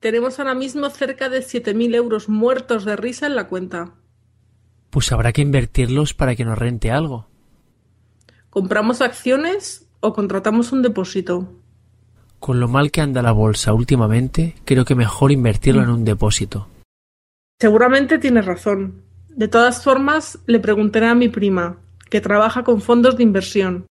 Tenemos ahora mismo cerca de 7.000 euros muertos de risa en la cuenta. Pues habrá que invertirlos para que nos rente algo. ¿Compramos acciones o contratamos un depósito? Con lo mal que anda la bolsa últimamente, creo que mejor invertirlo en un depósito. Seguramente tienes razón. De todas formas, le preguntaré a mi prima, que trabaja con fondos de inversión.